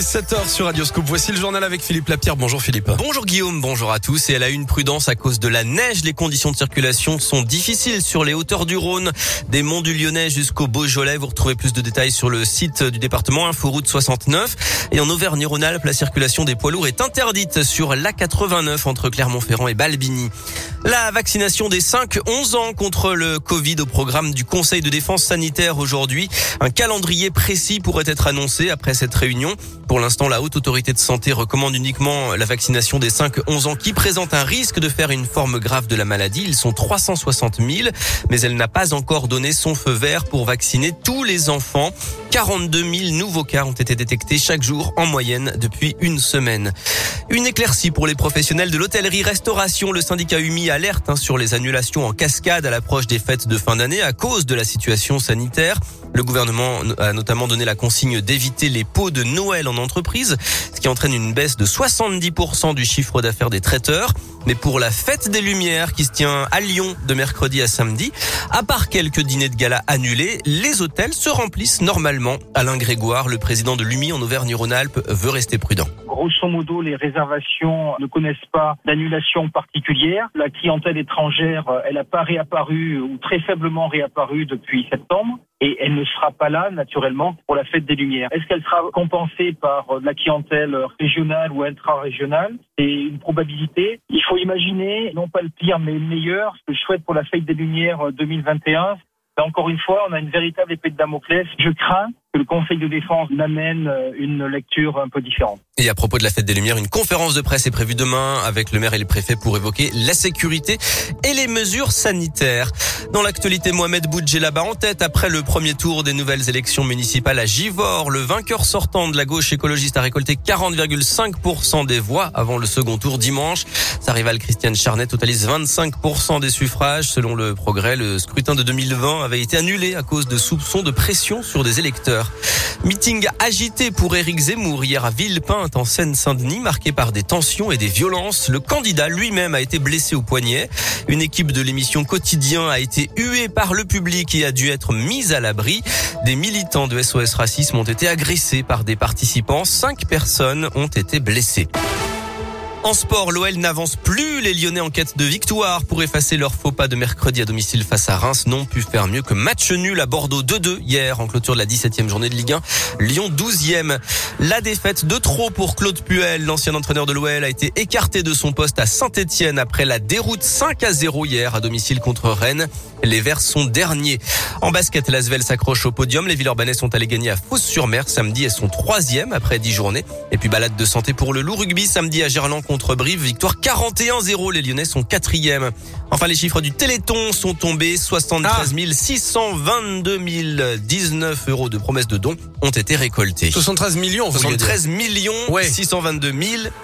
Il est 7h sur. Voici le journal avec Philippe Lapierre. Bonjour Philippe. Bonjour Guillaume, bonjour à tous. Et elle a une prudence à cause de la neige. Les conditions de circulation sont difficiles sur les hauteurs du Rhône, des monts du Lyonnais jusqu'au Beaujolais. Vous retrouvez plus de détails sur le site du département Inforoute 69. Et en Auvergne-Rhône-Alpes, la circulation des poids lourds est interdite sur l'A89 entre Clermont-Ferrand et Balbigny. La vaccination des 5-11 ans contre le Covid au programme du Conseil de défense sanitaire aujourd'hui. Un calendrier précis pourrait être annoncé après cette réunion. Pour l'instant, la Haute Autorité de Santé recommande uniquement la vaccination des 5-11 ans qui présentent un risque de faire une forme grave de la maladie. Ils sont 360 000, mais elle n'a pas encore donné son feu vert pour vacciner tous les enfants. 42 000 nouveaux cas ont été détectés chaque jour en moyenne depuis une semaine. Une éclaircie pour les professionnels de l'hôtellerie-restauration. Le syndicat UMI alerte hein, sur les annulations en cascade à l'approche des fêtes de fin d'année à cause de la situation sanitaire. Le gouvernement a notamment donné la consigne d'éviter les pots de Noël en entreprise, ce qui entraîne une baisse de 70% du chiffre d'affaires des traiteurs. Mais pour la fête des Lumières qui se tient à Lyon de mercredi à samedi, à part quelques dîners de gala annulés, les hôtels se remplissent normalement. Alain Grégoire, le président de l'UMI en Auvergne-Rhône-Alpes, veut rester prudent grosso modo, les réservations ne connaissent pas d'annulation particulière. La clientèle étrangère, elle n'a pas réapparu ou très faiblement réapparu depuis septembre et elle ne sera pas là naturellement pour la fête des Lumières. Est-ce qu'elle sera compensée par la clientèle régionale ou intra-régionale? C'est une probabilité. Il faut imaginer, non pas le pire, mais le meilleur. Ce que je souhaite pour la fête des Lumières 2021, encore une fois, on a une véritable épée de Damoclès. Je crains que le Conseil de défense n'amène euh, une lecture un peu différente. Et à propos de la fête des Lumières, une conférence de presse est prévue demain avec le maire et le préfet pour évoquer la sécurité et les mesures sanitaires. Dans l'actualité, Mohamed là-bas en tête après le premier tour des nouvelles élections municipales à Givors. Le vainqueur sortant de la gauche écologiste a récolté 40,5% des voix avant le second tour dimanche. Sa rivale Christiane Charnet totalise 25% des suffrages. Selon le progrès, le scrutin de 2020 avait été annulé à cause de soupçons de pression sur des électeurs. Meeting agité pour Éric Zemmour hier à Villepinte en Seine-Saint-Denis, marqué par des tensions et des violences. Le candidat lui-même a été blessé au poignet. Une équipe de l'émission Quotidien a été huée par le public et a dû être mise à l'abri. Des militants de SOS Racisme ont été agressés par des participants. Cinq personnes ont été blessées. En sport, l'OL n'avance plus. Les Lyonnais en quête de victoire pour effacer leur faux pas de mercredi à domicile face à Reims n'ont pu faire mieux que match nul à Bordeaux 2-2 hier en clôture de la 17e journée de Ligue 1. Lyon 12e. La défaite de trop pour Claude Puel, l'ancien entraîneur de l'OL, a été écarté de son poste à Saint-Etienne après la déroute 5 à 0 hier à domicile contre Rennes. Les Verts sont derniers. En basket, l'Asvel s'accroche au podium. Les Villeurbanais sont allés gagner à Fos-sur-Mer samedi et sont troisième après 10 journées. Et puis balade de santé pour le loup rugby samedi à Gerland contre Brive. Victoire 41-0. Les Lyonnais sont quatrième. Enfin, les chiffres du Téléthon sont tombés. 73 622 019 euros de promesses de dons ont été récoltés. 73 millions, 73 millions ouais. 622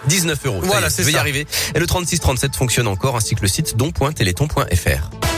019 euros. Voilà, c'est ça. y arriver. Et le 36-37 fonctionne encore, ainsi que le site don.téléthon.fr.